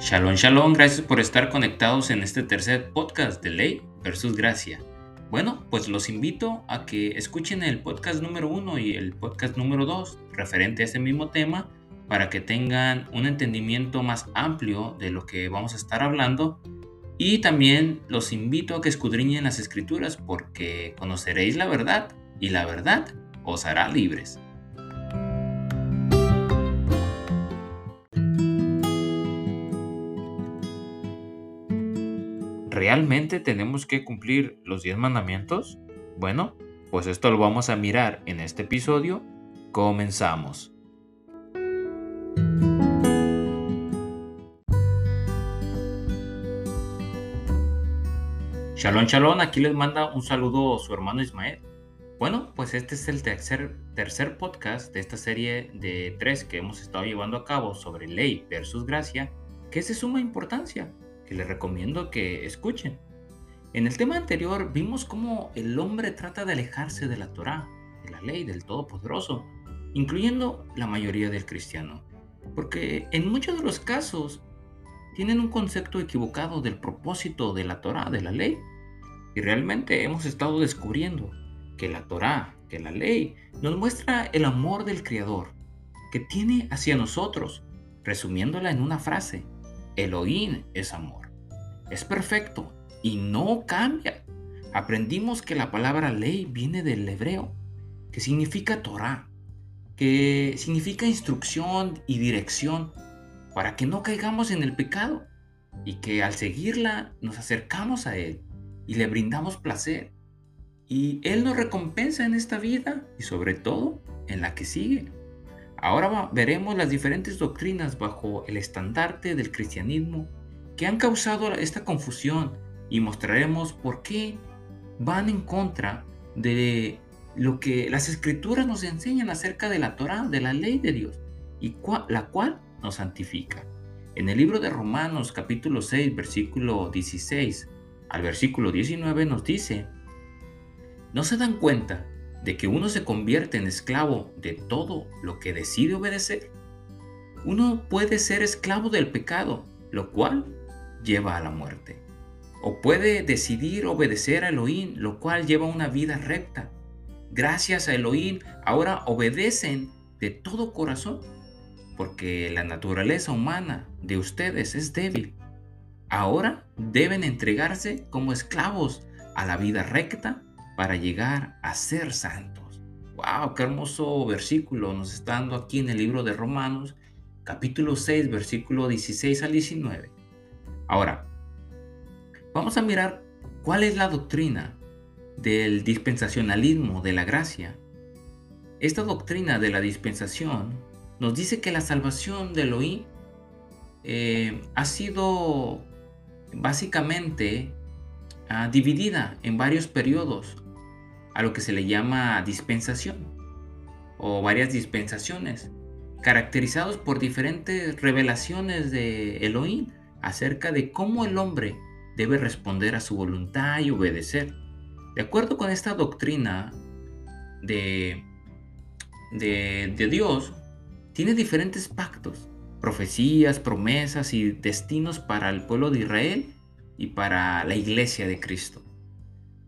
Shalom, shalom, gracias por estar conectados en este tercer podcast de Ley versus Gracia. Bueno, pues los invito a que escuchen el podcast número uno y el podcast número dos referente a este mismo tema para que tengan un entendimiento más amplio de lo que vamos a estar hablando. Y también los invito a que escudriñen las escrituras porque conoceréis la verdad y la verdad os hará libres. ¿Realmente tenemos que cumplir los 10 mandamientos? Bueno, pues esto lo vamos a mirar en este episodio. Comenzamos. Shalom, shalom, aquí les manda un saludo su hermano Ismael. Bueno, pues este es el tercer, podcast de esta serie de tres que hemos estado llevando a cabo sobre ley versus gracia, que es de suma importancia, que les recomiendo que escuchen. En el tema anterior vimos cómo el hombre trata de alejarse de la Torah, de la ley del Todopoderoso, incluyendo la mayoría del cristiano, porque en muchos de los casos tienen un concepto equivocado del propósito de la Torah, de la ley. Y realmente hemos estado descubriendo que la Torah, que la ley, nos muestra el amor del Creador que tiene hacia nosotros, resumiéndola en una frase, Elohim es amor. Es perfecto y no cambia. Aprendimos que la palabra ley viene del hebreo, que significa Torah, que significa instrucción y dirección para que no caigamos en el pecado y que al seguirla nos acercamos a Él y le brindamos placer. Y Él nos recompensa en esta vida y sobre todo en la que sigue. Ahora veremos las diferentes doctrinas bajo el estandarte del cristianismo que han causado esta confusión y mostraremos por qué van en contra de lo que las escrituras nos enseñan acerca de la Torah, de la ley de Dios, y la cual nos santifica. En el libro de Romanos capítulo 6 versículo 16 al versículo 19 nos dice, ¿no se dan cuenta de que uno se convierte en esclavo de todo lo que decide obedecer? Uno puede ser esclavo del pecado, lo cual lleva a la muerte. O puede decidir obedecer a Elohim, lo cual lleva una vida recta. Gracias a Elohim ahora obedecen de todo corazón porque la naturaleza humana de ustedes es débil. Ahora deben entregarse como esclavos a la vida recta para llegar a ser santos. ¡Wow! ¡Qué hermoso versículo nos está dando aquí en el libro de Romanos, capítulo 6, versículo 16 al 19. Ahora, vamos a mirar cuál es la doctrina del dispensacionalismo de la gracia. Esta doctrina de la dispensación nos dice que la salvación de Elohim eh, ha sido básicamente ah, dividida en varios periodos a lo que se le llama dispensación o varias dispensaciones, caracterizados por diferentes revelaciones de Elohim acerca de cómo el hombre debe responder a su voluntad y obedecer. De acuerdo con esta doctrina de, de, de Dios, tiene diferentes pactos, profecías, promesas y destinos para el pueblo de Israel y para la iglesia de Cristo.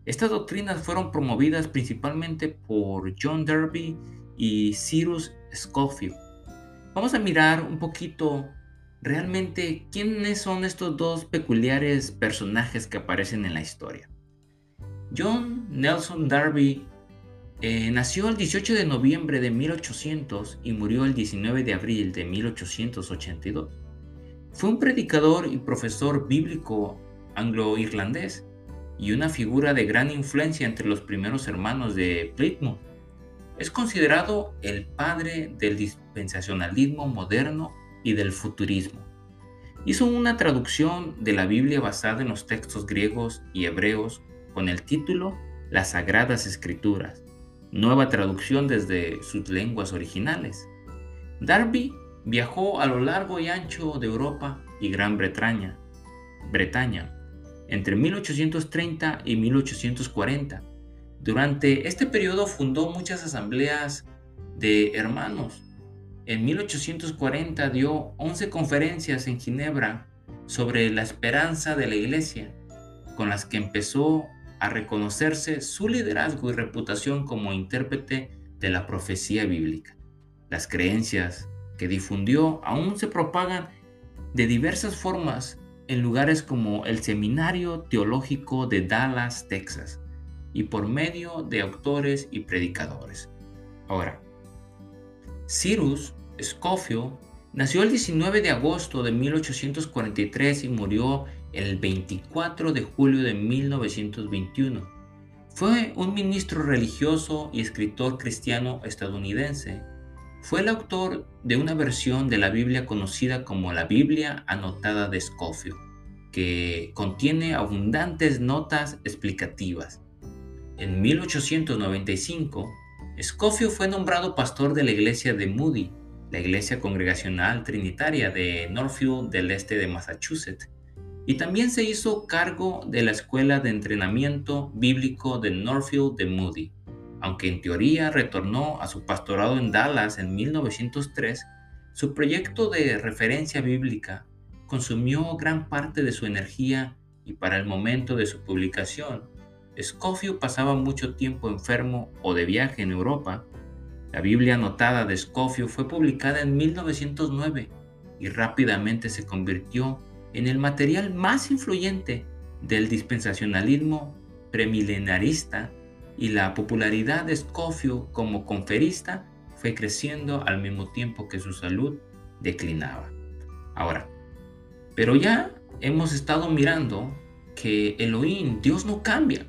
Estas doctrinas fueron promovidas principalmente por John Derby y Cyrus Scofield. Vamos a mirar un poquito realmente quiénes son estos dos peculiares personajes que aparecen en la historia. John Nelson Darby eh, nació el 18 de noviembre de 1800 y murió el 19 de abril de 1882. Fue un predicador y profesor bíblico anglo-irlandés y una figura de gran influencia entre los primeros hermanos de Plymouth. Es considerado el padre del dispensacionalismo moderno y del futurismo. Hizo una traducción de la Biblia basada en los textos griegos y hebreos con el título Las Sagradas Escrituras nueva traducción desde sus lenguas originales. Darby viajó a lo largo y ancho de Europa y Gran Bretaña, Bretaña entre 1830 y 1840. Durante este periodo fundó muchas asambleas de hermanos. En 1840 dio 11 conferencias en Ginebra sobre la esperanza de la iglesia, con las que empezó a reconocerse su liderazgo y reputación como intérprete de la profecía bíblica. Las creencias que difundió aún se propagan de diversas formas en lugares como el Seminario Teológico de Dallas, Texas, y por medio de autores y predicadores. Ahora, Cyrus Scofield nació el 19 de agosto de 1843 y murió el 24 de julio de 1921. Fue un ministro religioso y escritor cristiano estadounidense. Fue el autor de una versión de la Biblia conocida como la Biblia anotada de Scofield, que contiene abundantes notas explicativas. En 1895, Scofield fue nombrado pastor de la iglesia de Moody, la iglesia congregacional trinitaria de Northfield del este de Massachusetts, y también se hizo cargo de la escuela de entrenamiento bíblico de Northfield de Moody. Aunque en teoría retornó a su pastorado en Dallas en 1903, su proyecto de referencia bíblica consumió gran parte de su energía y para el momento de su publicación, Scofield pasaba mucho tiempo enfermo o de viaje en Europa. La Biblia anotada de Scofield fue publicada en 1909 y rápidamente se convirtió en el material más influyente del dispensacionalismo premilenarista y la popularidad de Scofield como conferista fue creciendo al mismo tiempo que su salud declinaba. Ahora, pero ya hemos estado mirando que Elohim, Dios no cambia.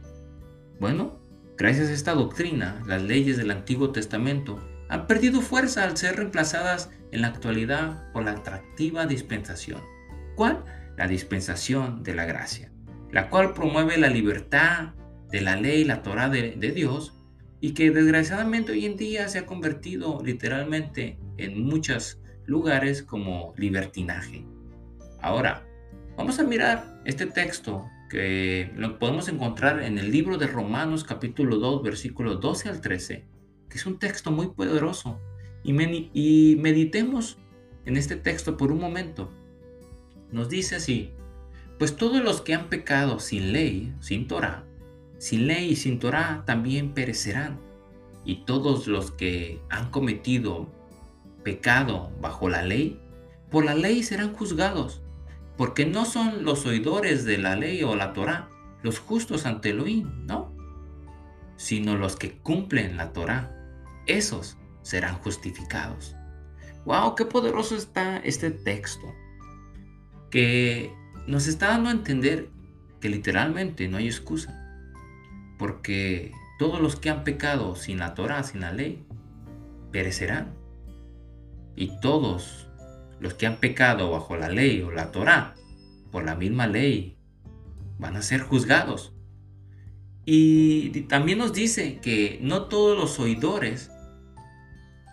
Bueno, gracias a esta doctrina, las leyes del Antiguo Testamento han perdido fuerza al ser reemplazadas en la actualidad por la atractiva dispensación. ¿Cuál? La dispensación de la gracia, la cual promueve la libertad de la ley, la Torah de, Dios, y que desgraciadamente hoy en día se ha convertido literalmente en muchos lugares como libertinaje. Ahora, vamos a mirar este texto que lo podemos encontrar en el libro de Romanos capítulo 2 versículos 12 al 13, que es un texto muy poderoso. Y, y meditemos en este texto por un momento. Nos dice así, pues todos los que han pecado sin ley, sin Torah, sin ley y sin Torah también perecerán. Y todos los que han cometido pecado bajo la ley, por la ley serán juzgados porque no son los oidores de la ley o la Torah los justos ante Elohim, no, sino los que cumplen la Torah. Esos serán justificados. ¡Wow! ¡Qué poderoso está este texto! Que nos está dando a entender que literalmente no hay excusa. Porque todos los que han pecado sin la Torah, sin la ley, perecerán. Y todos los que han pecado bajo la ley o la Torah, por la misma ley, van a ser juzgados. Y también nos dice que no todos los oidores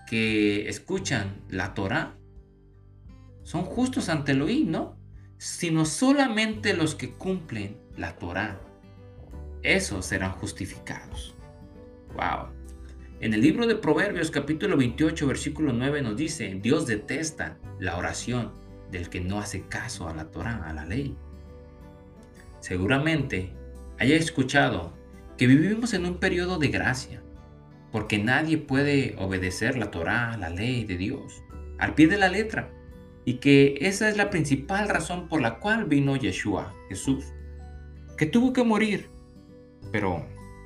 que escuchan la Torah son justos ante Elohim, ¿no? Sino solamente los que cumplen la Torah. Esos serán justificados. Wow. En el libro de Proverbios capítulo 28 versículo 9 nos dice, Dios detesta la oración del que no hace caso a la Torah, a la ley. Seguramente haya escuchado que vivimos en un periodo de gracia, porque nadie puede obedecer la Torah, la ley de Dios, al pie de la letra, y que esa es la principal razón por la cual vino Yeshua, Jesús, que tuvo que morir, pero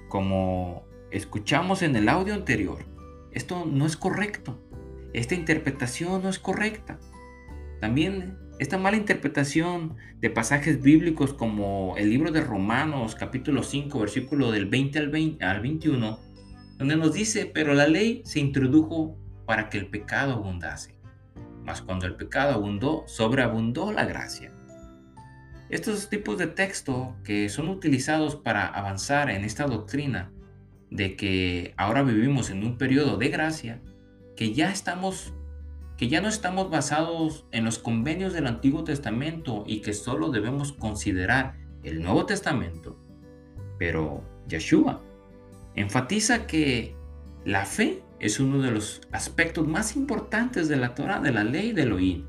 como escuchamos en el audio anterior, esto no es correcto. Esta interpretación no es correcta. También esta mala interpretación de pasajes bíblicos como el libro de Romanos capítulo 5 versículo del 20 al, 20 al 21, donde nos dice, pero la ley se introdujo para que el pecado abundase. Mas cuando el pecado abundó, sobreabundó la gracia. Estos tipos de texto que son utilizados para avanzar en esta doctrina de que ahora vivimos en un periodo de gracia, que ya estamos que ya no estamos basados en los convenios del Antiguo Testamento y que solo debemos considerar el Nuevo Testamento. Pero Yeshua enfatiza que la fe es uno de los aspectos más importantes de la Torah, de la ley de Elohim.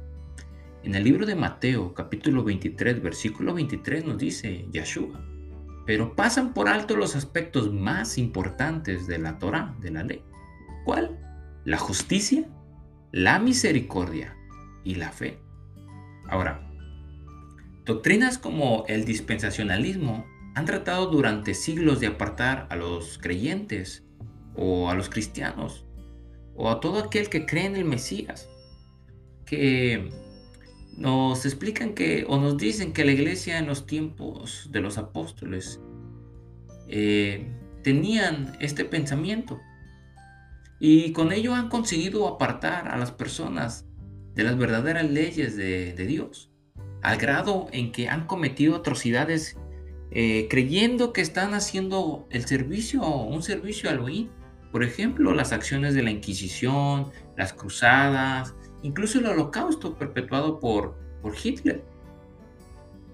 En el libro de Mateo, capítulo 23, versículo 23 nos dice Yeshua, pero pasan por alto los aspectos más importantes de la Torah, de la ley. ¿Cuál? La justicia, la misericordia y la fe. Ahora, doctrinas como el dispensacionalismo han tratado durante siglos de apartar a los creyentes o a los cristianos o a todo aquel que cree en el Mesías, que nos explican que o nos dicen que la iglesia en los tiempos de los apóstoles eh, tenían este pensamiento y con ello han conseguido apartar a las personas de las verdaderas leyes de, Dios, al grado en que han cometido atrocidades eh, creyendo que están haciendo el servicio, un servicio al oír. Por ejemplo, las acciones de la Inquisición, las cruzadas, incluso el holocausto perpetuado por, por Hitler.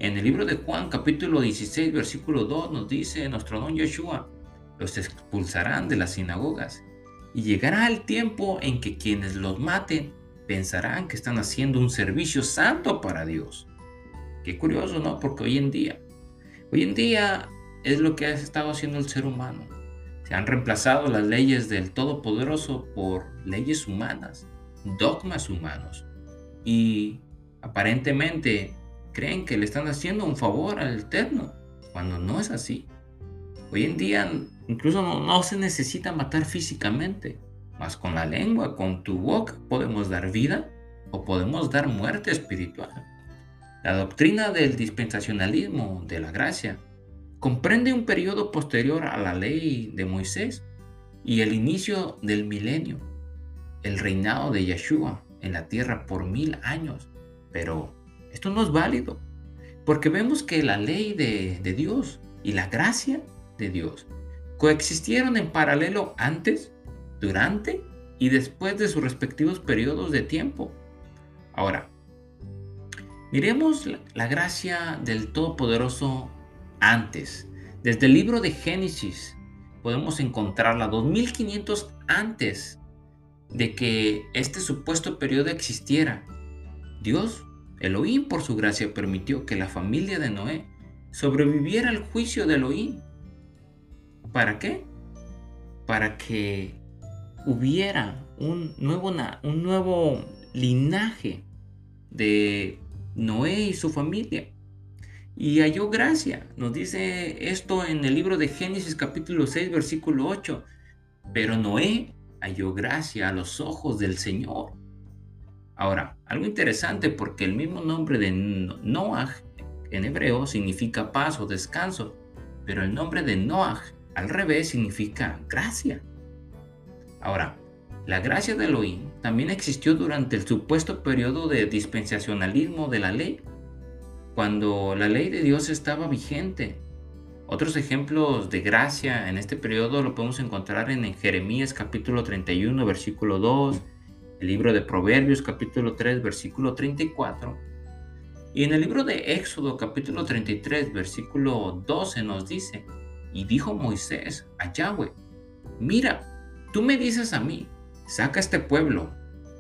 En el libro de Juan capítulo 16 versículo 2 nos dice nuestro don Yeshua, los expulsarán de las sinagogas y llegará el tiempo en que quienes los maten pensarán que están haciendo un servicio santo para Dios. Qué curioso, ¿no? Porque hoy en día, hoy en día es lo que ha estado haciendo el ser humano. Se han reemplazado las leyes del Todopoderoso por leyes humanas, dogmas humanos. Y aparentemente creen que le están haciendo un favor al Eterno, cuando no es así. Hoy en día incluso no, se necesita matar físicamente mas con la lengua, con tu boca, podemos dar vida o podemos dar muerte espiritual. La doctrina del dispensacionalismo de la gracia comprende un periodo posterior a la ley de Moisés y el inicio del milenio, el reinado de Yeshua en la tierra por mil años. Pero esto no es válido, porque vemos que la ley de, Dios y la gracia de Dios coexistieron en paralelo antes durante y después de sus respectivos periodos de tiempo. Ahora, miremos la, gracia del Todopoderoso antes. Desde el libro de Génesis podemos encontrarla 2500 antes de que este supuesto periodo existiera. Dios, Elohim por su gracia permitió que la familia de Noé sobreviviera al juicio de Elohim. ¿Para qué? Para que hubiera un nuevo, un nuevo linaje de Noé y su familia. Y halló gracia. Nos dice esto en el libro de Génesis capítulo 6 versículo 8. Pero Noé halló gracia a los ojos del Señor. Ahora, algo interesante porque el mismo nombre de Noah en hebreo significa paz o descanso, pero el nombre de Noah al revés significa gracia. Ahora, la gracia de Elohim también existió durante el supuesto periodo de dispensacionalismo de la ley, cuando la ley de Dios estaba vigente. Otros ejemplos de gracia en este periodo lo podemos encontrar en, Jeremías capítulo 31, versículo 2, el libro de Proverbios capítulo 3, versículo 34, y en el libro de Éxodo capítulo 33, versículo 12 nos dice, y dijo Moisés a Yahweh, mira, Tú me dices a mí, saca este pueblo,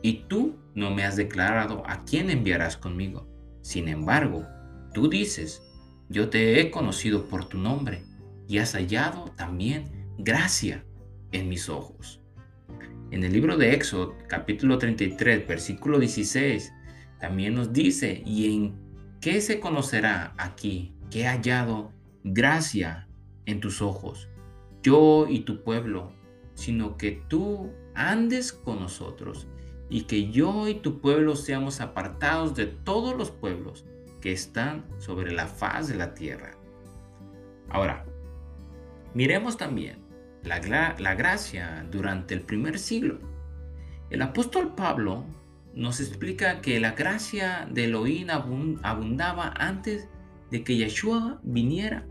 y tú no me has declarado a quién enviarás conmigo. Sin embargo, tú dices, yo te he conocido por tu nombre, y has hallado también gracia en mis ojos. En el libro de Éxodo, capítulo 33, versículo 16, también nos dice, ¿y en qué se conocerá aquí que he hallado gracia en tus ojos? Yo y tu pueblo sino que tú andes con nosotros y que yo y tu pueblo seamos apartados de todos los pueblos que están sobre la faz de la tierra. Ahora, miremos también la, gracia durante el primer siglo. El apóstol Pablo nos explica que la gracia de Elohim abundaba antes de que Yeshua viniera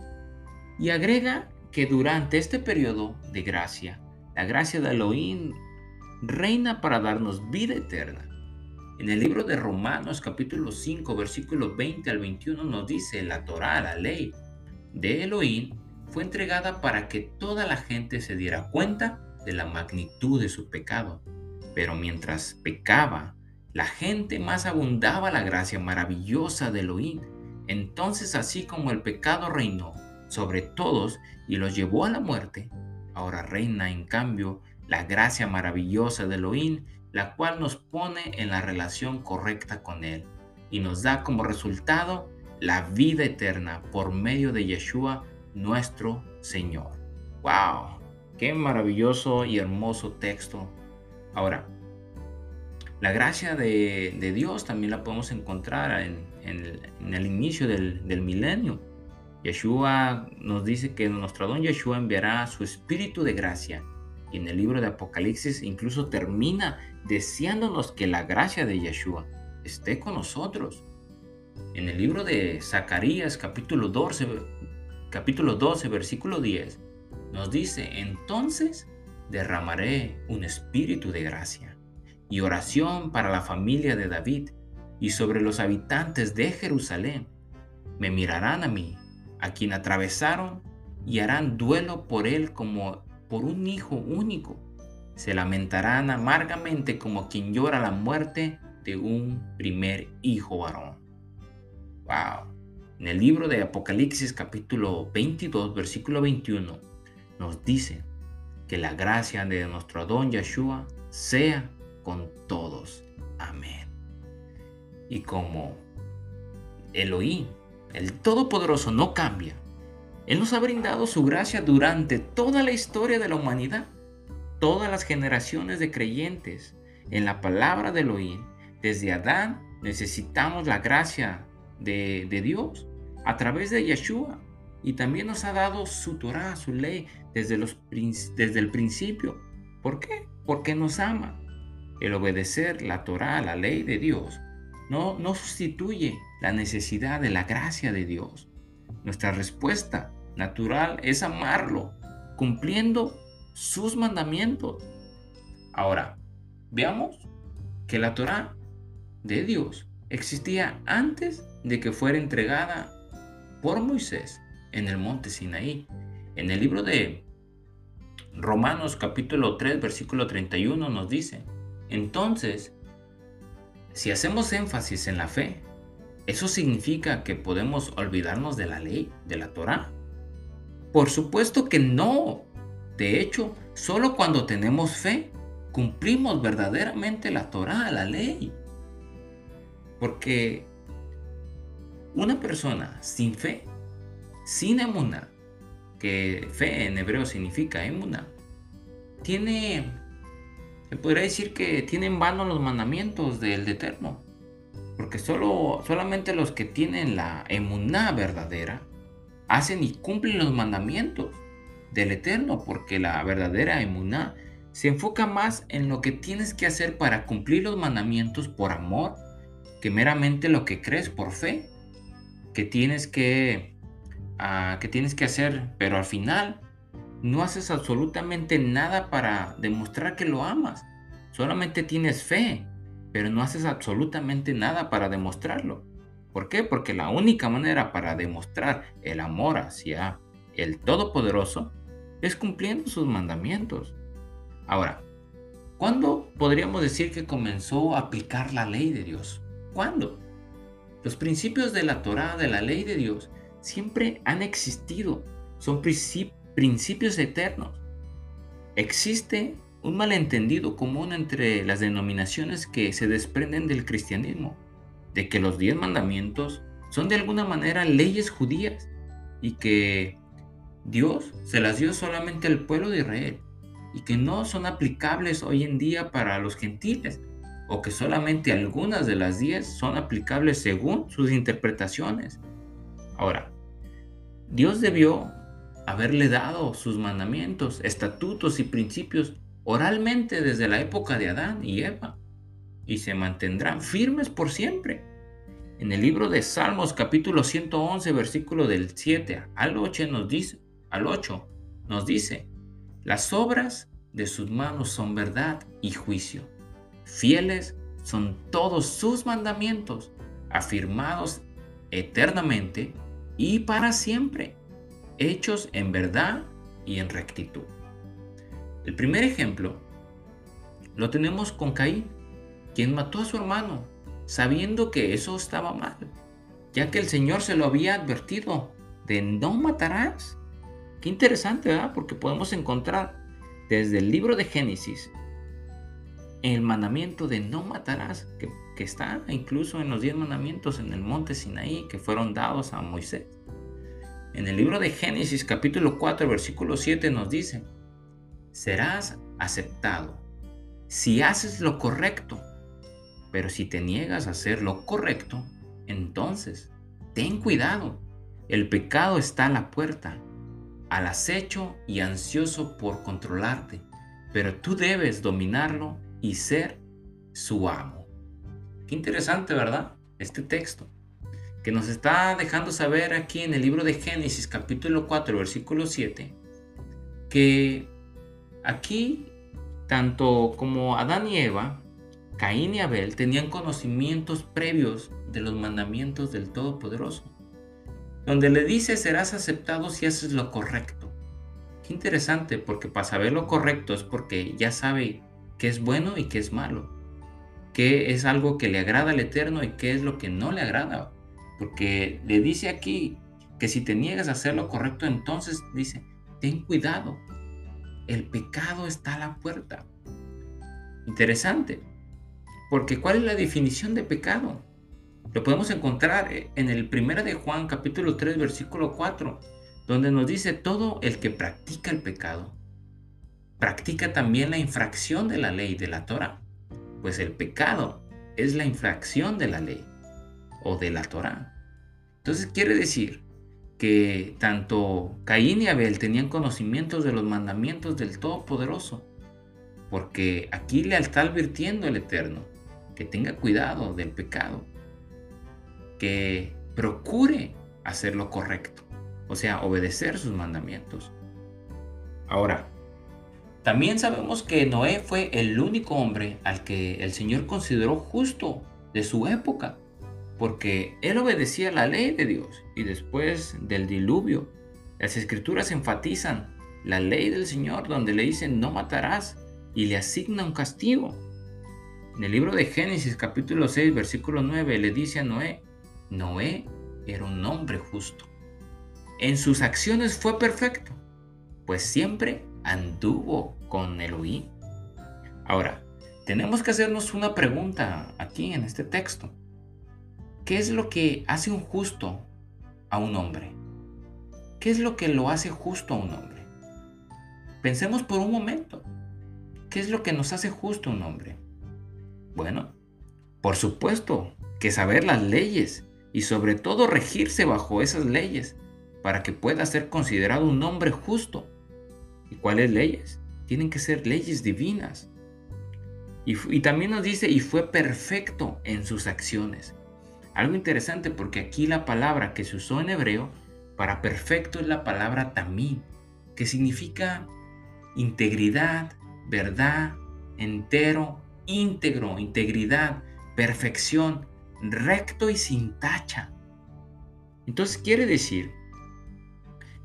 y agrega que durante este periodo de gracia la gracia de Elohim reina para darnos vida eterna. En el libro de Romanos capítulo 5 versículos 20 al 21 nos dice, la Torah, la ley de Elohim, fue entregada para que toda la gente se diera cuenta de la magnitud de su pecado. Pero mientras pecaba, la gente más abundaba la gracia maravillosa de Elohim. Entonces así como el pecado reinó sobre todos y los llevó a la muerte, ahora reina en cambio la gracia maravillosa de Elohim, la cual nos pone en la relación correcta con Él y nos da como resultado la vida eterna por medio de Yeshua, nuestro Señor. ¡Wow! ¡Qué maravilloso y hermoso texto! Ahora, la gracia de, Dios también la podemos encontrar en, el, inicio del, del milenio. Yeshua nos dice que nuestro don Yeshua enviará su espíritu de gracia. Y en el libro de Apocalipsis incluso termina deseándonos que la gracia de Yeshua esté con nosotros. En el libro de Zacarías capítulo 12, capítulo 12 versículo 10 nos dice, entonces derramaré un espíritu de gracia y oración para la familia de David y sobre los habitantes de Jerusalén. Me mirarán a mí, a quien atravesaron, y harán duelo por él como por un hijo único. Se lamentarán amargamente como quien llora la muerte de un primer hijo varón. Wow. En el libro de Apocalipsis capítulo 22 versículo 21 nos dice que la gracia de nuestro don Yeshua sea con todos. Amén. Y como Elohim, el Todopoderoso, no cambia, Él nos ha brindado su gracia durante toda la historia de la humanidad, todas las generaciones de creyentes en la palabra de Elohim, desde Adán necesitamos la gracia de, Dios a través de Yeshua. Y también nos ha dado su Torah, su ley, desde, los, desde el principio. ¿Por qué? Porque nos ama. El obedecer la Torah, la ley de Dios, no, no sustituye la necesidad de la gracia de Dios. Nuestra respuesta natural es amarlo, cumpliendo sus mandamientos. Ahora, veamos que la Torah de Dios existía antes de que fuera entregada por Moisés en el monte Sinaí. En el libro de Romanos capítulo 3 versículo 31 nos dice, entonces, si hacemos énfasis en la fe, ¿eso significa que podemos olvidarnos de la ley, de la Torah? Por supuesto que no. De hecho, solo cuando tenemos fe, cumplimos verdaderamente la Torah, la ley. Porque una persona sin fe, sin emuna, que fe en hebreo significa emuna, tiene, se podría decir que tiene en vano los mandamientos del Eterno. Porque solo, solamente los que tienen la emuná verdadera hacen y cumplen los mandamientos del Eterno, porque la verdadera emuná se enfoca más en lo que tienes que hacer para cumplir los mandamientos por amor que meramente lo que crees por fe, que tienes que, ah, que tienes que hacer, pero al final no haces absolutamente nada para demostrar que lo amas. Solamente tienes fe, pero no haces absolutamente nada para demostrarlo. ¿Por qué? Porque la única manera para demostrar el amor hacia el Todopoderoso es cumpliendo sus mandamientos. Ahora, ¿cuándo podríamos decir que comenzó a aplicar la ley de Dios? ¿Cuándo? Los principios de la Torah, de la ley de Dios, siempre han existido. Son principios eternos. Existe un malentendido común entre las denominaciones que se desprenden del cristianismo, de que los diez mandamientos son de alguna manera leyes judías y que Dios se las dio solamente al pueblo de Israel y que no son aplicables hoy en día para los gentiles o que solamente algunas de las 10 son aplicables según sus interpretaciones. Ahora, Dios debió haberle dado sus mandamientos, estatutos y principios oralmente desde la época de Adán y Eva y se mantendrán firmes por siempre. En el libro de Salmos capítulo 111 versículo del 7 al 8 nos dice, al 8 nos dice, las obras de sus manos son verdad y juicio Fieles son todos sus mandamientos, afirmados eternamente y para siempre, hechos en verdad y en rectitud. El primer ejemplo lo tenemos con Caín, quien mató a su hermano, sabiendo que eso estaba mal, ya que el Señor se lo había advertido de no matarás. Qué interesante, ¿verdad? Porque podemos encontrar desde el libro de Génesis el mandamiento de no matarás, que, que está incluso en los diez mandamientos en el monte Sinaí que fueron dados a Moisés. En el libro de Génesis capítulo 4 versículo 7 nos dice, serás aceptado si haces lo correcto, pero si te niegas a hacer lo correcto, entonces ten cuidado, el pecado está a la puerta, al acecho y ansioso por controlarte, pero tú debes dominarlo y ser su amo. Qué interesante, ¿verdad? Este texto que nos está dejando saber aquí en el libro de Génesis capítulo 4 versículo 7 que aquí tanto como Adán y Eva, Caín y Abel tenían conocimientos previos de los mandamientos del Todopoderoso, donde le dice serás aceptado si haces lo correcto. Qué interesante, porque para saber lo correcto es porque ya sabe qué es bueno y qué es malo, qué es algo que le agrada al Eterno y qué es lo que no le agrada. Porque le dice aquí que si te niegas a hacer lo correcto, entonces dice, ten cuidado, el pecado está a la puerta. Interesante, porque ¿cuál es la definición de pecado? Lo podemos encontrar en el 1 de Juan capítulo 3 versículo 4, donde nos dice todo el que practica el pecado practica también la infracción de la ley de la Torah, pues el pecado es la infracción de la ley o de la Torah. Entonces quiere decir que tanto Caín y Abel tenían conocimientos de los mandamientos del Todopoderoso, porque aquí le está advirtiendo el Eterno que tenga cuidado del pecado, que procure hacer lo correcto, o sea, obedecer sus mandamientos. Ahora, también sabemos que Noé fue el único hombre al que el Señor consideró justo de su época, porque él obedecía la ley de Dios y después del diluvio, las escrituras enfatizan la ley del Señor donde le dicen no matarás y le asigna un castigo. En el libro de Génesis capítulo 6 versículo 9 le dice a Noé, Noé era un hombre justo. En sus acciones fue perfecto, pues siempre anduvo con Elohim. Ahora, tenemos que hacernos una pregunta aquí en este texto. ¿Qué es lo que hace un justo a un hombre? ¿Qué es lo que lo hace justo a un hombre? Pensemos por un momento. ¿Qué es lo que nos hace justo a un hombre? Bueno, por supuesto que saber las leyes y sobre todo regirse bajo esas leyes para que pueda ser considerado un hombre justo. ¿Y cuáles leyes? Tienen que ser leyes divinas. Y, también nos dice, y fue perfecto en sus acciones. Algo interesante porque aquí la palabra que se usó en hebreo para perfecto es la palabra tamí, que significa integridad, verdad, entero, íntegro, integridad, perfección, recto y sin tacha. Entonces quiere decir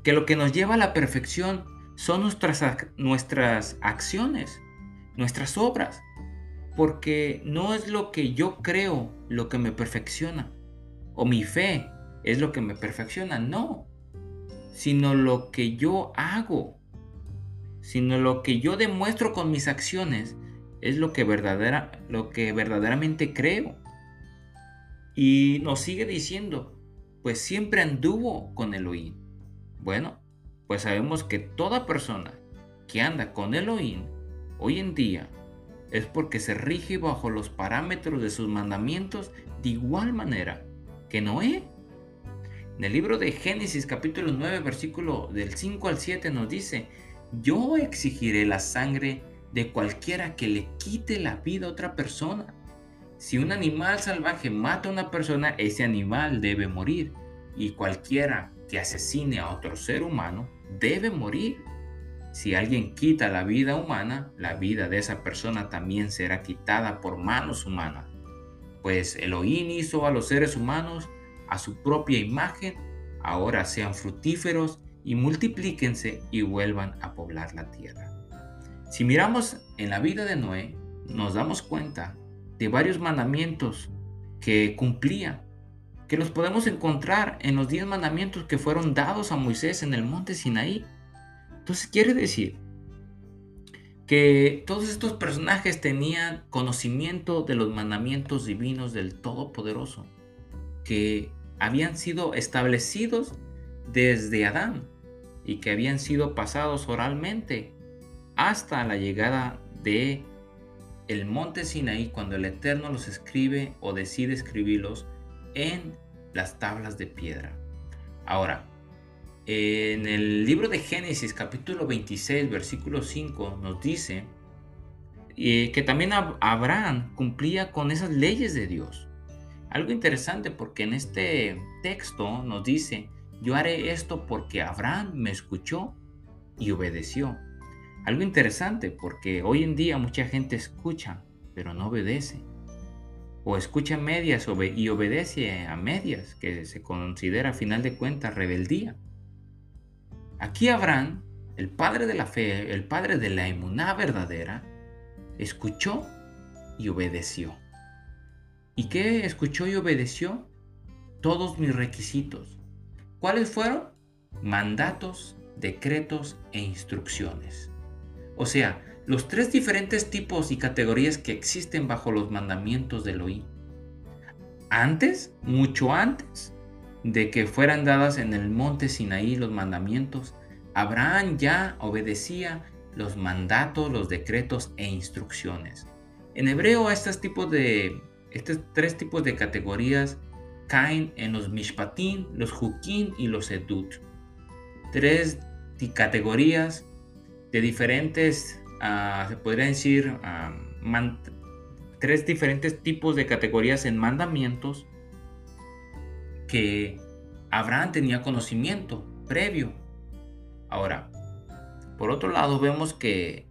que lo que nos lleva a la perfección son nuestras, nuestras acciones, nuestras obras, porque no es lo que yo creo lo que me perfecciona, o mi fe es lo que me perfecciona, no, sino lo que yo hago, sino lo que yo demuestro con mis acciones es lo que, verdadera, lo que verdaderamente creo. Y nos sigue diciendo, pues siempre anduvo con Elohim. Bueno, pues sabemos que toda persona que anda con Elohim hoy en día es porque se rige bajo los parámetros de sus mandamientos de igual manera que Noé. En el libro de Génesis capítulo 9 versículo del 5 al 7 nos dice, yo exigiré la sangre de cualquiera que le quite la vida a otra persona. Si un animal salvaje mata a una persona, ese animal debe morir. Y cualquiera que asesine a otro ser humano debe morir. Si alguien quita la vida humana, la vida de esa persona también será quitada por manos humanas. Pues Elohim hizo a los seres humanos a su propia imagen, ahora sean fructíferos y multiplíquense y vuelvan a poblar la tierra. Si miramos en la vida de Noé, nos damos cuenta de varios mandamientos que cumplía, que los podemos encontrar en los diez mandamientos que fueron dados a Moisés en el monte Sinaí. Entonces quiere decir que todos estos personajes tenían conocimiento de los mandamientos divinos del Todopoderoso, que habían sido establecidos desde Adán y que habían sido pasados oralmente hasta la llegada de el monte Sinaí cuando el Eterno los escribe o decide escribirlos en las tablas de piedra. Ahora, en el libro de Génesis capítulo 26 versículo 5 nos dice eh, que también Abraham cumplía con esas leyes de Dios. Algo interesante porque en este texto nos dice, yo haré esto porque Abraham me escuchó y obedeció. Algo interesante porque hoy en día mucha gente escucha, pero no obedece. O escucha medias y obedece a medias, que se considera a final de cuentas rebeldía. Aquí Abraham, el padre de la fe, el padre de la emuná verdadera, escuchó y obedeció. ¿Y qué escuchó y obedeció? Todos mis requisitos. ¿Cuáles fueron? Mandatos, decretos e instrucciones. O sea, los tres diferentes tipos y categorías que existen bajo los mandamientos de Elohim. Antes, mucho antes de que fueran dadas en el monte Sinaí los mandamientos, Abraham ya obedecía los mandatos, los decretos e instrucciones. En hebreo, estos tipos de estos tres tipos de categorías caen en los mishpatim, los hukim y los edut. Tres categorías de diferentes, ah, se podría decir, ah, tres diferentes tipos de categorías en mandamientos que Abraham tenía conocimiento previo. Ahora, por otro lado, vemos que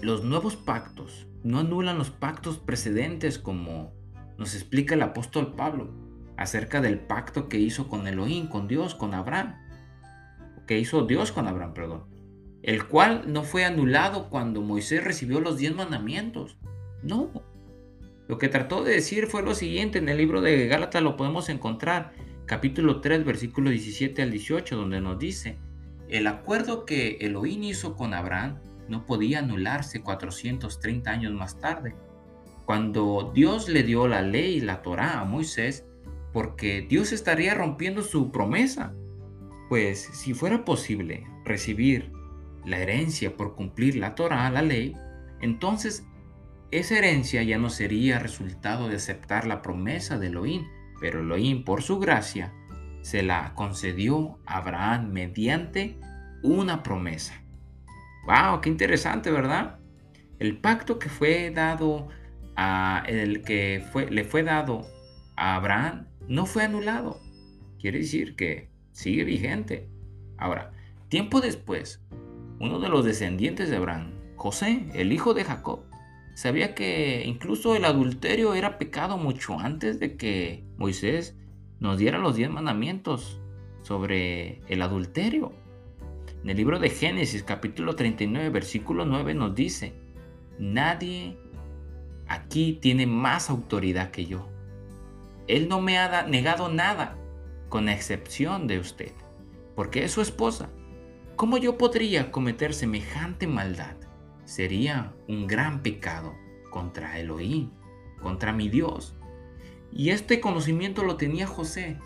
los nuevos pactos no anulan los pactos precedentes como nos explica el apóstol Pablo acerca del pacto que hizo con Elohim, con Dios, con Abraham. Que hizo Dios con Abraham, perdón el cual no fue anulado cuando Moisés recibió los diez mandamientos. No. Lo que trató de decir fue lo siguiente, en el libro de Gálatas lo podemos encontrar, capítulo 3, versículo 17 al 18, donde nos dice, el acuerdo que Elohim hizo con Abraham no podía anularse 430 años más tarde, cuando Dios le dio la ley la Torá a Moisés, porque Dios estaría rompiendo su promesa. Pues si fuera posible recibir la herencia por cumplir la Torah, la ley, entonces esa herencia ya no sería resultado de aceptar la promesa de Elohim, pero Elohim por su gracia se la concedió a Abraham mediante una promesa. ¡Wow! ¡Qué interesante, ¿verdad? El pacto que fue dado a el que fue, le fue dado a Abraham no fue anulado. Quiere decir que sigue vigente. Ahora, tiempo después, uno de los descendientes de Abraham, José, el hijo de Jacob, sabía que incluso el adulterio era pecado mucho antes de que Moisés nos diera los diez mandamientos sobre el adulterio. En el libro de Génesis capítulo 39 versículo 9 nos dice, nadie aquí tiene más autoridad que yo. Él no me ha negado nada, con excepción de usted, porque es su esposa. ¿Cómo yo podría cometer semejante maldad? Sería un gran pecado contra Elohim, contra mi Dios. Y este conocimiento lo tenía José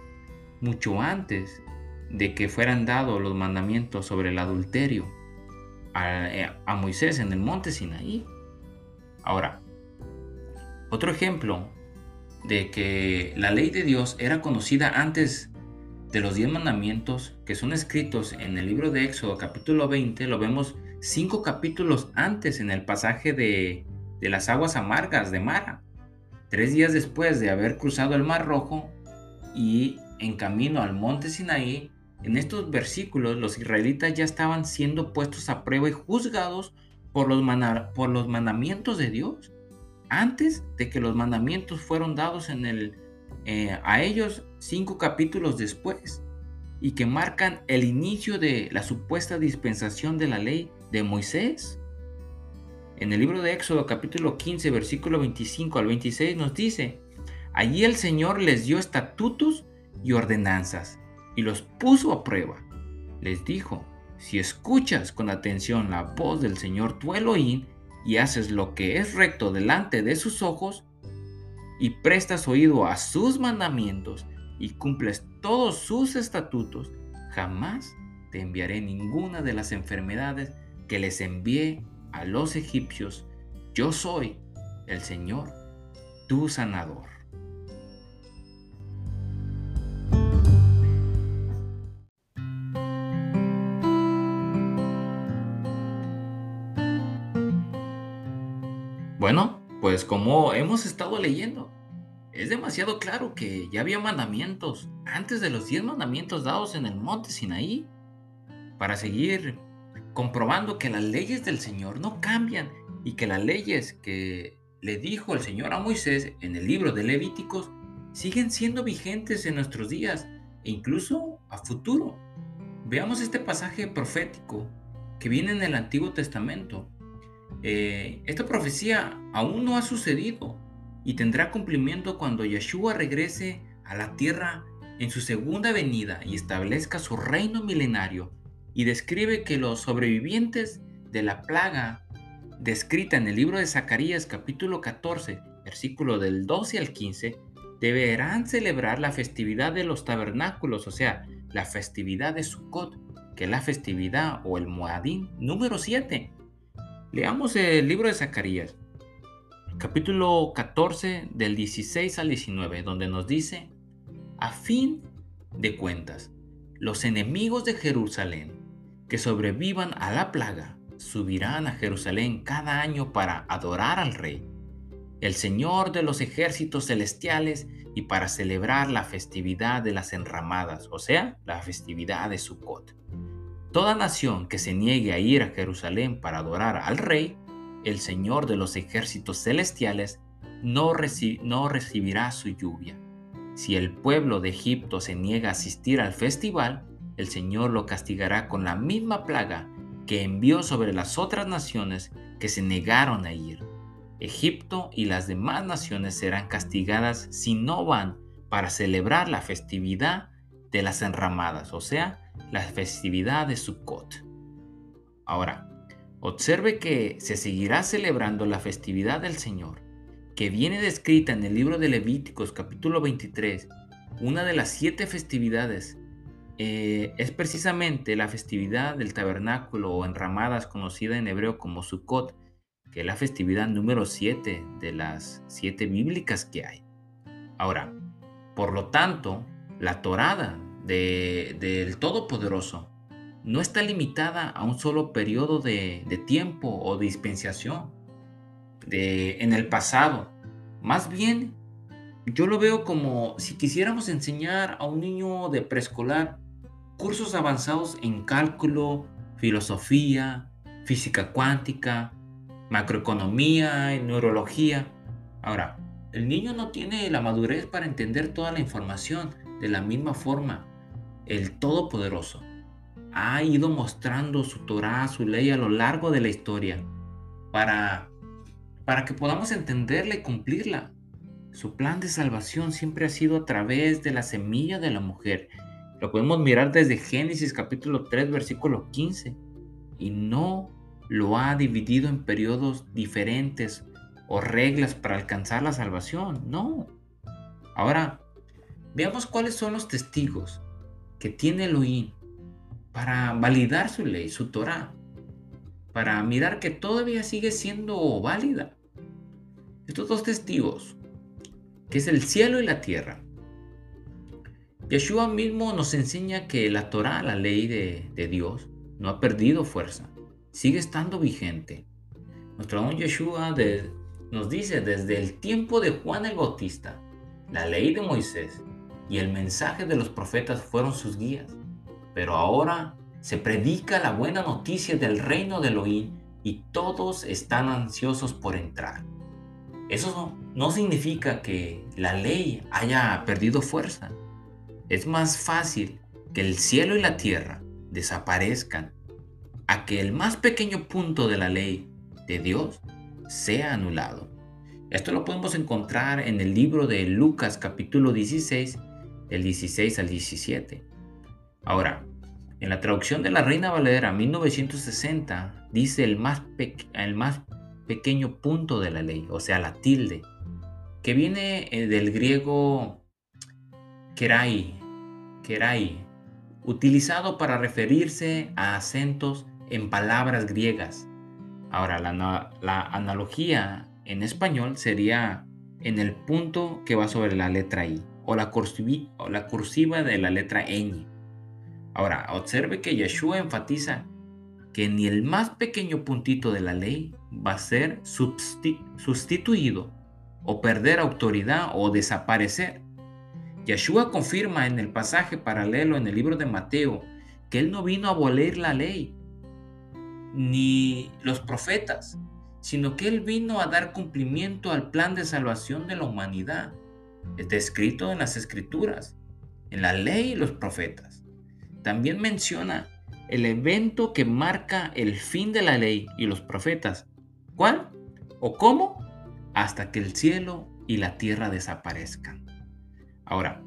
mucho antes de que fueran dados los mandamientos sobre el adulterio a, eh, a, Moisés en el monte Sinaí. Ahora, otro ejemplo de que la ley de Dios era conocida antes de los diez mandamientos que son escritos en el libro de Éxodo capítulo 20, lo vemos cinco capítulos antes en el pasaje de, de las aguas amargas de Mara. Tres días después de haber cruzado el Mar Rojo y en camino al monte Sinaí, en estos versículos los israelitas ya estaban siendo puestos a prueba y juzgados por los, por los mandamientos de Dios. Antes de que los mandamientos fueron dados en el, eh, a ellos cinco capítulos después y que marcan el inicio de la supuesta dispensación de la ley de Moisés. en el libro de Éxodo capítulo 15, versículo 25 al 26 nos dice, allí el Señor les dio estatutos y ordenanzas y los puso a prueba. Les dijo, si escuchas con atención la voz del Señor tu Elohim y haces lo que es recto delante de sus ojos, y prestas oído a sus mandamientos y cumples todos sus estatutos, jamás te enviaré ninguna de las enfermedades que les envié a los egipcios. Yo soy el Señor, tu sanador. Bueno, pues como hemos estado leyendo, es demasiado claro que ya había mandamientos antes de los diez mandamientos dados en el monte Sinaí para seguir comprobando que las leyes del Señor no cambian y que las leyes que le dijo el Señor a Moisés en el libro de Levíticos siguen siendo vigentes en nuestros días e incluso a futuro. Veamos este pasaje profético que viene en el Antiguo Testamento eh, esta profecía aún no ha sucedido y tendrá cumplimiento cuando Yeshua regrese a la tierra en su segunda venida y establezca su reino milenario y describe que los sobrevivientes de la plaga descrita en el libro de Zacarías capítulo 14 versículo del 12 al 15 deberán celebrar la festividad de los tabernáculos, o sea, la festividad de Sukkot, que es la festividad o el Moadín número 7, Leamos el libro de Zacarías, capítulo 14 del 16 al 19, donde nos dice, a fin de cuentas, los enemigos de Jerusalén que sobrevivan a la plaga subirán a Jerusalén cada año para adorar al rey, el Señor de los ejércitos celestiales y para celebrar la festividad de las enramadas, o sea, la festividad de Sukkot. Toda nación que se niegue a ir a Jerusalén para adorar al Rey, el Señor de los ejércitos celestiales, no, recibirá su lluvia. Si el pueblo de Egipto se niega a asistir al festival, el Señor lo castigará con la misma plaga que envió sobre las otras naciones que se negaron a ir. Egipto y las demás naciones serán castigadas si no van para celebrar la festividad de las enramadas, o sea, la festividad de Sukkot. Ahora, observe que se seguirá celebrando la festividad del Señor, que viene descrita en el libro de Levíticos capítulo 23, una de las siete festividades. Eh, es precisamente la festividad del tabernáculo o enramadas conocida en hebreo como Sukkot, que es la festividad número 7 de las siete bíblicas que hay. Ahora, por lo tanto, la torada del Todopoderoso no está limitada a un solo periodo de, tiempo o dispensación de, en el pasado. Más bien, yo lo veo como si quisiéramos enseñar a un niño de preescolar cursos avanzados en cálculo, filosofía, física cuántica, macroeconomía neurología. Ahora, el niño no tiene la madurez para entender toda la información de la misma forma el Todopoderoso, ha ido mostrando su Torah, su ley a lo largo de la historia para, para que podamos entenderla y cumplirla. Su plan de salvación siempre ha sido a través de la semilla de la mujer. Lo podemos mirar desde Génesis capítulo 3 versículo 15 y no lo ha dividido en periodos diferentes o reglas para alcanzar la salvación. No. Ahora, veamos cuáles son los testigos que tiene Elohim para validar su ley, su Torah, para mirar que todavía sigue siendo válida. Estos dos testigos, que es el cielo y la tierra. Yeshua mismo nos enseña que la Torah, la ley de, Dios, no ha perdido fuerza, sigue estando vigente. Nuestro don Yeshua nos dice desde el tiempo de Juan el Bautista, la ley de Moisés y el mensaje de los profetas fueron sus guías. Pero ahora se predica la buena noticia del reino de Elohim y todos están ansiosos por entrar. Eso no significa que la ley haya perdido fuerza. Es más fácil que el cielo y la tierra desaparezcan a que el más pequeño punto de la ley de Dios sea anulado. Esto lo podemos encontrar en el libro de Lucas capítulo 16, del 16 al 17. Ahora, en la traducción de la Reina Valera 1960 dice el más, el más pequeño punto de la ley, o sea, la tilde, que viene eh, del griego kerai, kerai, utilizado para referirse a acentos en palabras griegas. Ahora, la, la analogía en español sería en el punto que va sobre la letra I o la, cursiva, o la cursiva de la letra ñ. Ahora, observe que Yeshua enfatiza que ni el más pequeño puntito de la ley va a ser sustituido o perder autoridad o desaparecer. Yeshua confirma en el pasaje paralelo en el libro de Mateo que él no vino a abolir la ley ni los profetas, sino que él vino a dar cumplimiento al plan de salvación de la humanidad. Está escrito en las escrituras, en la ley y los profetas. También menciona el evento que marca el fin de la ley y los profetas. ¿Cuál? ¿O cómo? Hasta que el cielo y la tierra desaparezcan. Ahora,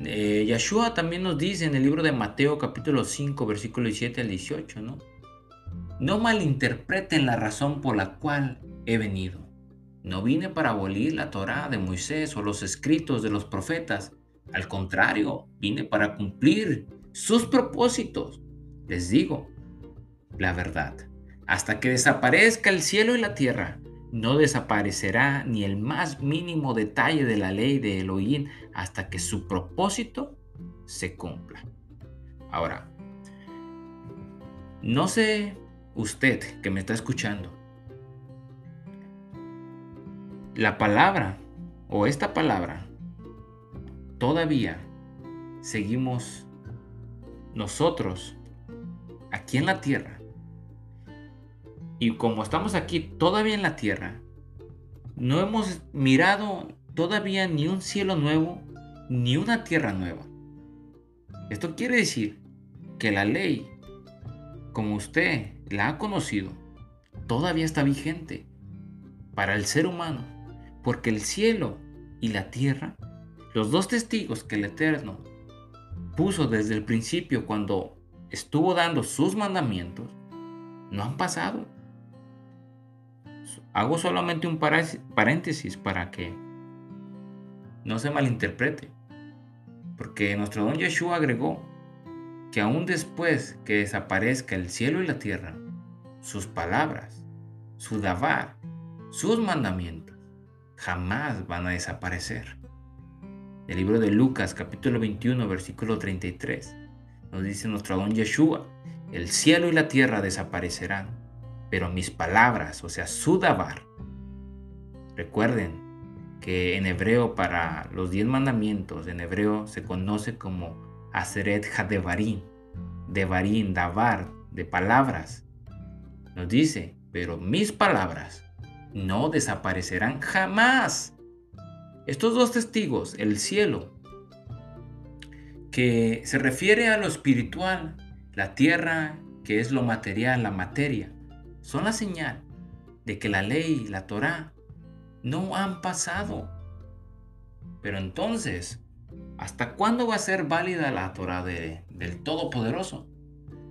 eh, también nos dice en el libro de Mateo capítulo 5 versículo 17 al 18, ¿no? No malinterpreten la razón por la cual he venido. No vine para abolir la Torá de Moisés o los escritos de los profetas, al contrario, vine para cumplir sus propósitos. Les digo la verdad. Hasta que desaparezca el cielo y la tierra, no desaparecerá ni el más mínimo detalle de la ley de Elohim hasta que su propósito se cumpla. Ahora, no sé usted que me está escuchando, la palabra o esta palabra todavía seguimos nosotros aquí en la tierra. Y como estamos aquí todavía en la tierra, no hemos mirado todavía ni un cielo nuevo ni una tierra nueva. Esto quiere decir que la ley, como usted la ha conocido, todavía está vigente para el ser humano, porque el cielo y la tierra los dos testigos que el Eterno puso desde el principio cuando estuvo dando sus mandamientos no han pasado. Hago solamente un paréntesis para que no se malinterprete. Porque nuestro don Yeshua agregó que aún después que desaparezca el cielo y la tierra, sus palabras, su davar, sus mandamientos, jamás van a desaparecer. El libro de Lucas capítulo 21 versículo 33 nos dice nuestro don Yeshua, el cielo y la tierra desaparecerán, pero mis palabras, o sea, su dabar. Recuerden que en hebreo para los diez mandamientos, en hebreo se conoce como Aseret Hadevarim, Devarim, Davar, de palabras. Nos dice, pero mis palabras no desaparecerán jamás. Estos dos testigos, el cielo, que se refiere a lo espiritual, la tierra, que es lo material, la materia, son la señal de que la ley, la Torah, no han pasado. Pero entonces, ¿hasta cuándo va a ser válida la Torah del Todopoderoso?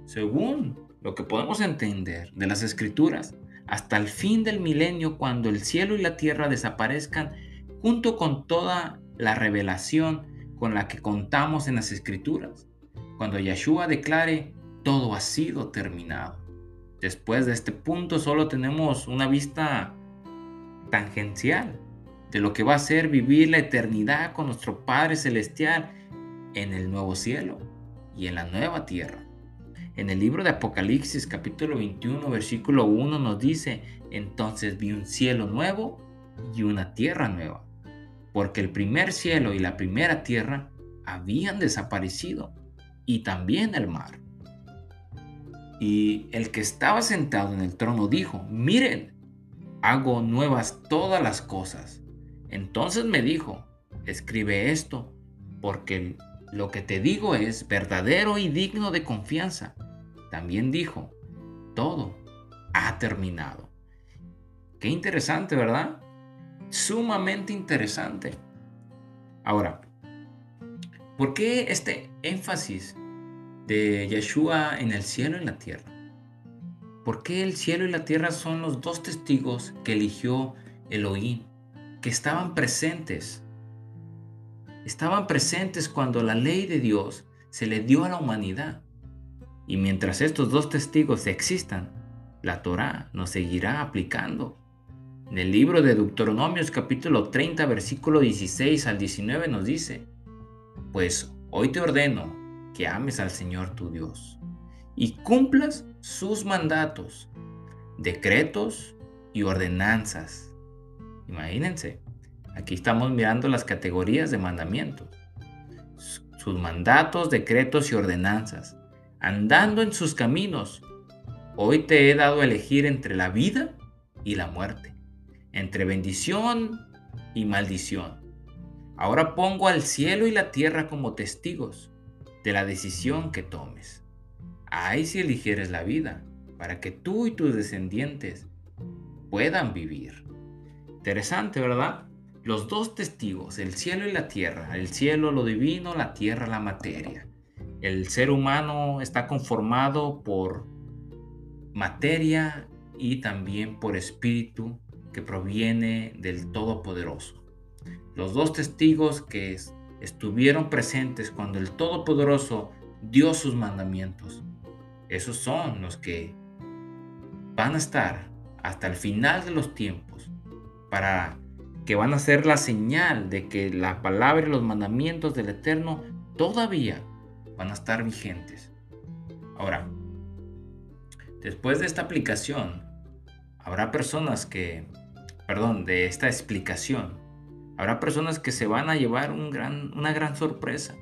Según lo que podemos entender de las Escrituras, hasta el fin del milenio, cuando el cielo y la tierra desaparezcan junto con toda la revelación con la que contamos en las escrituras, cuando Yeshua declare, todo ha sido terminado. Después de este punto solo tenemos una vista tangencial de lo que va a ser vivir la eternidad con nuestro Padre Celestial en el nuevo cielo y en la nueva tierra. En el libro de Apocalipsis capítulo 21 versículo 1 nos dice, entonces vi un cielo nuevo y una tierra nueva porque el primer cielo y la primera tierra habían desaparecido, y también el mar. Y el que estaba sentado en el trono dijo, miren, hago nuevas todas las cosas. Entonces me dijo, escribe esto, porque lo que te digo es verdadero y digno de confianza. También dijo, todo ha terminado. Qué interesante, ¿verdad? Sumamente interesante. Ahora, ¿por qué este énfasis de Yeshua en el cielo y la tierra? ¿Por qué el cielo y la tierra son los dos testigos que eligió Elohim, que estaban presentes? Estaban presentes cuando la ley de Dios se le dio a la humanidad. Y mientras estos dos testigos existan, la Torá nos seguirá aplicando. En el libro de Deuteronomios capítulo 30 versículo 16 al 19 nos dice, Pues hoy te ordeno que ames al Señor tu Dios y cumplas sus mandatos, decretos y ordenanzas. Imagínense, aquí estamos mirando las categorías de mandamientos. Sus mandatos, decretos y ordenanzas, andando en sus caminos Hoy te he dado a elegir entre la vida y la muerte, entre bendición y maldición. Ahora pongo al cielo y la tierra como testigos de la decisión que tomes. Ahí si eligieres la vida, para que tú y tus descendientes puedan vivir. Interesante, ¿verdad? Los dos testigos, el cielo y la tierra, el cielo lo divino, la tierra la materia. El ser humano está conformado por materia y también por espíritu que proviene del Todopoderoso. Los dos testigos que estuvieron presentes cuando el Todopoderoso dio sus mandamientos, esos son los que van a estar hasta el final de los tiempos para que van a ser la señal de que la palabra y los mandamientos del Eterno todavía van a estar vigentes. Ahora, Después de esta aplicación, habrá personas que, perdón, de esta explicación, habrá personas que se van a llevar una gran sorpresa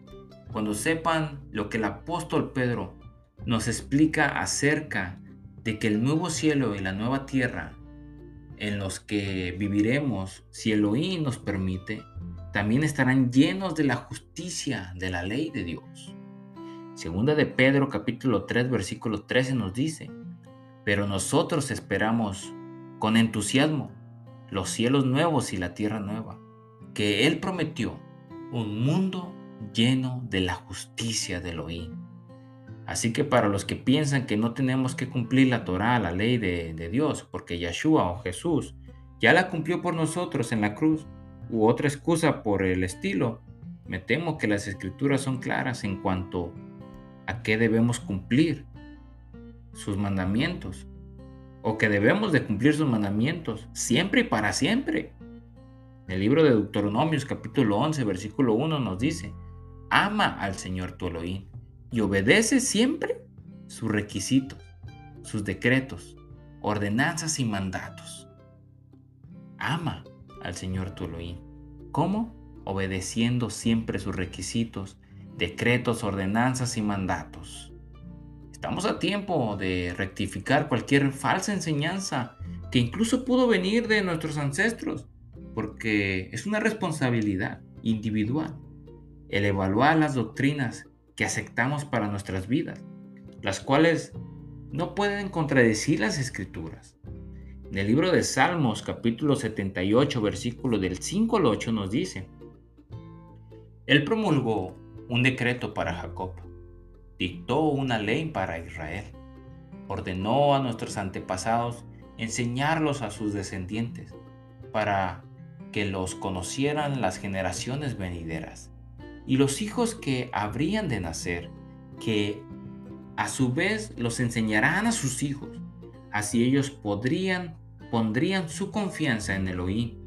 cuando sepan lo que el apóstol Pedro nos explica acerca de que el nuevo cielo y la nueva tierra en los que viviremos, si Elohim nos permite, también estarán llenos de la justicia de la ley de Dios. Segunda de Pedro capítulo 3 versículo 13 nos dice, pero nosotros esperamos con entusiasmo los cielos nuevos y la tierra nueva, que Él prometió, un mundo lleno de la justicia de Elohim. Así que para los que piensan que no tenemos que cumplir la Torah, la ley de, de Dios, porque Yeshua o Jesús ya la cumplió por nosotros en la cruz, u otra excusa por el estilo, me temo que las escrituras son claras en cuanto a qué debemos cumplir sus mandamientos o que debemos de cumplir sus mandamientos siempre y para siempre. El libro de Deuteronomios capítulo 11 versículo 1 nos dice, ama al Señor tu Elohim y obedece siempre sus requisitos, sus decretos, ordenanzas y mandatos. Ama al Señor tu Elohim. ¿Cómo? Obedeciendo siempre sus requisitos, decretos, ordenanzas y mandatos. Estamos a tiempo de rectificar cualquier falsa enseñanza que incluso pudo venir de nuestros ancestros, porque es una responsabilidad individual el evaluar las doctrinas que aceptamos para nuestras vidas, las cuales no pueden contradecir las escrituras. En el libro de Salmos capítulo 78 versículo del 5 al 8 nos dice, Él promulgó un decreto para Jacob dictó una ley para Israel. Ordenó a nuestros antepasados enseñarlos a sus descendientes para que los conocieran las generaciones venideras y los hijos que habrían de nacer, que a su vez los enseñarán a sus hijos. Así ellos podrían, pondrían su confianza en Elohim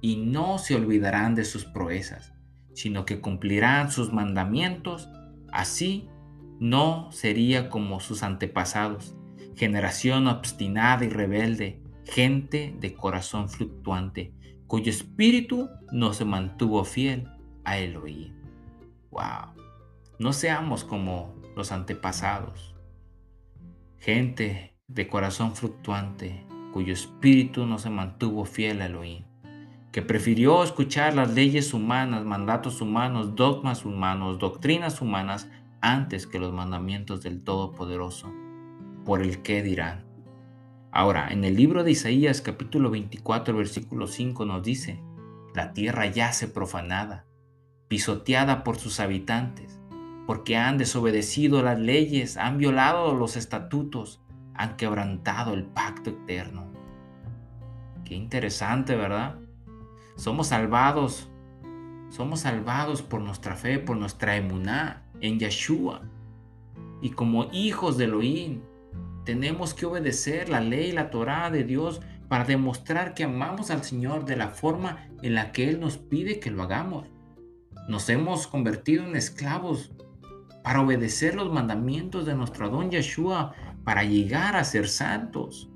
y no se olvidarán de sus proezas, sino que cumplirán sus mandamientos. Así no sería como sus antepasados, generación obstinada y rebelde, gente de corazón fluctuante, cuyo espíritu no se mantuvo fiel a Elohim. Wow. No seamos como los antepasados. Gente de corazón fluctuante, cuyo espíritu no se mantuvo fiel a Elohim, que prefirió escuchar las leyes humanas, mandatos humanos, dogmas humanos, doctrinas humanas, antes que los mandamientos del Todopoderoso, por el que dirán. Ahora, en el libro de Isaías capítulo 24 versículo 5 nos dice, la tierra yace profanada, pisoteada por sus habitantes, porque han desobedecido las leyes, han violado los estatutos, han quebrantado el pacto eterno. Qué interesante, ¿verdad? Somos salvados, somos salvados por nuestra fe, por nuestra emuná en Yeshua. Y como hijos de Elohim, tenemos que obedecer la ley y la Torah de Dios para demostrar que amamos al Señor de la forma en la que Él nos pide que lo hagamos. Nos hemos convertido en esclavos para obedecer los mandamientos de nuestro Adón Yeshua, para llegar a ser santos.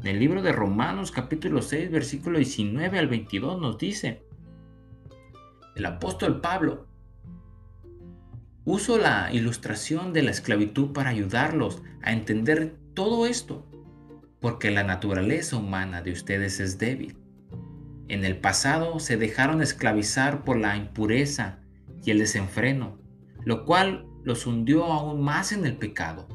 En el libro de Romanos capítulo 6 versículo 19 al 22 nos dice, el apóstol Pablo Uso la ilustración de la esclavitud para ayudarlos a entender todo esto, porque la naturaleza humana de ustedes es débil. En el pasado se dejaron esclavizar por la impureza y el desenfreno, lo cual los hundió aún más en el pecado.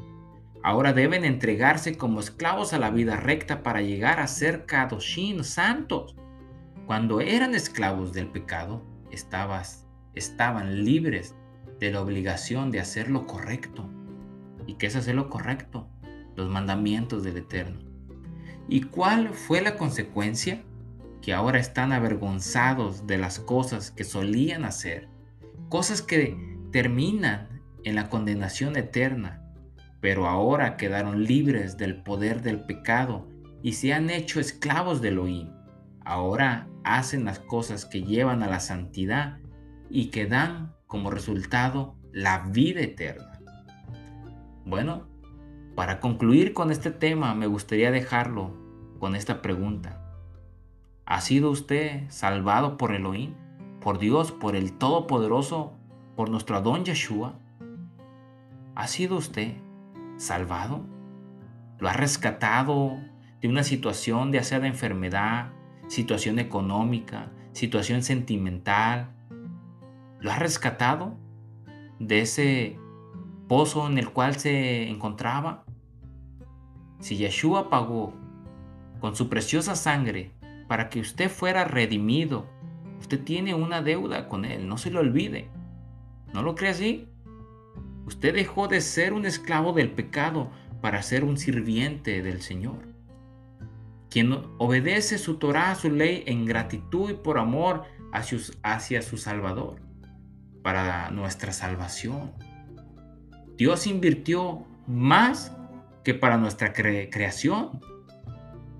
Ahora deben entregarse como esclavos a la vida recta para llegar a ser Kadoshin, santos. Cuando eran esclavos del pecado, estabas, estaban libres de la obligación de hacer lo correcto. ¿Y qué es hacer lo correcto? Los mandamientos del Eterno. ¿Y cuál fue la consecuencia? Que ahora están avergonzados de las cosas que solían hacer, cosas que terminan en la condenación eterna, pero ahora quedaron libres del poder del pecado y se han hecho esclavos de Elohim. Ahora hacen las cosas que llevan a la santidad y que dan como resultado la vida eterna. Bueno, para concluir con este tema me gustaría dejarlo con esta pregunta. ¿Ha sido usted salvado por Elohim, por Dios, por el Todopoderoso, por nuestro Adón Yeshua? ¿Ha sido usted salvado? ¿Lo ha rescatado de una situación de enfermedad, situación económica, situación sentimental, lo ha rescatado de ese pozo en el cual se encontraba. Si Yeshua pagó con su preciosa sangre para que usted fuera redimido, usted tiene una deuda con Él, no se lo olvide. ¿No lo cree así? Usted dejó de ser un esclavo del pecado para ser un sirviente del Señor. Quien obedece su Torah, su ley, en gratitud y por amor hacia, hacia su Salvador para nuestra salvación. Dios invirtió más que para nuestra creación.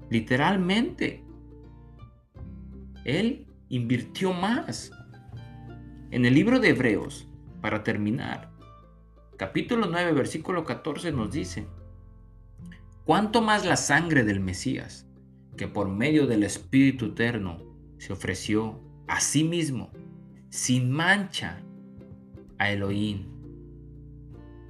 Literalmente. Él invirtió más. En el libro de Hebreos, para terminar, capítulo 9, versículo 14 nos dice, ¿cuánto más la sangre del Mesías, que por medio del Espíritu Eterno se ofreció a sí mismo, sin mancha a Elohim.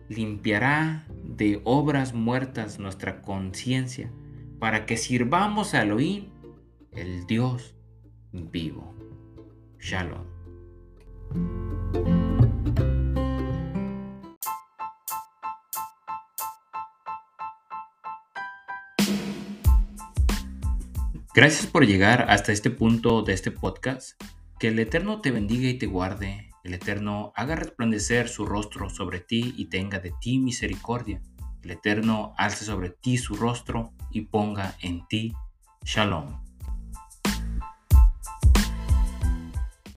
Limpiará de obras muertas nuestra conciencia para que sirvamos a Elohim, el Dios vivo. Shalom. Gracias por llegar hasta este punto de este podcast. Que el Eterno te bendiga y te guarde el Eterno haga resplandecer su rostro sobre ti y tenga de ti misericordia. El Eterno alce sobre ti su rostro y ponga en ti shalom.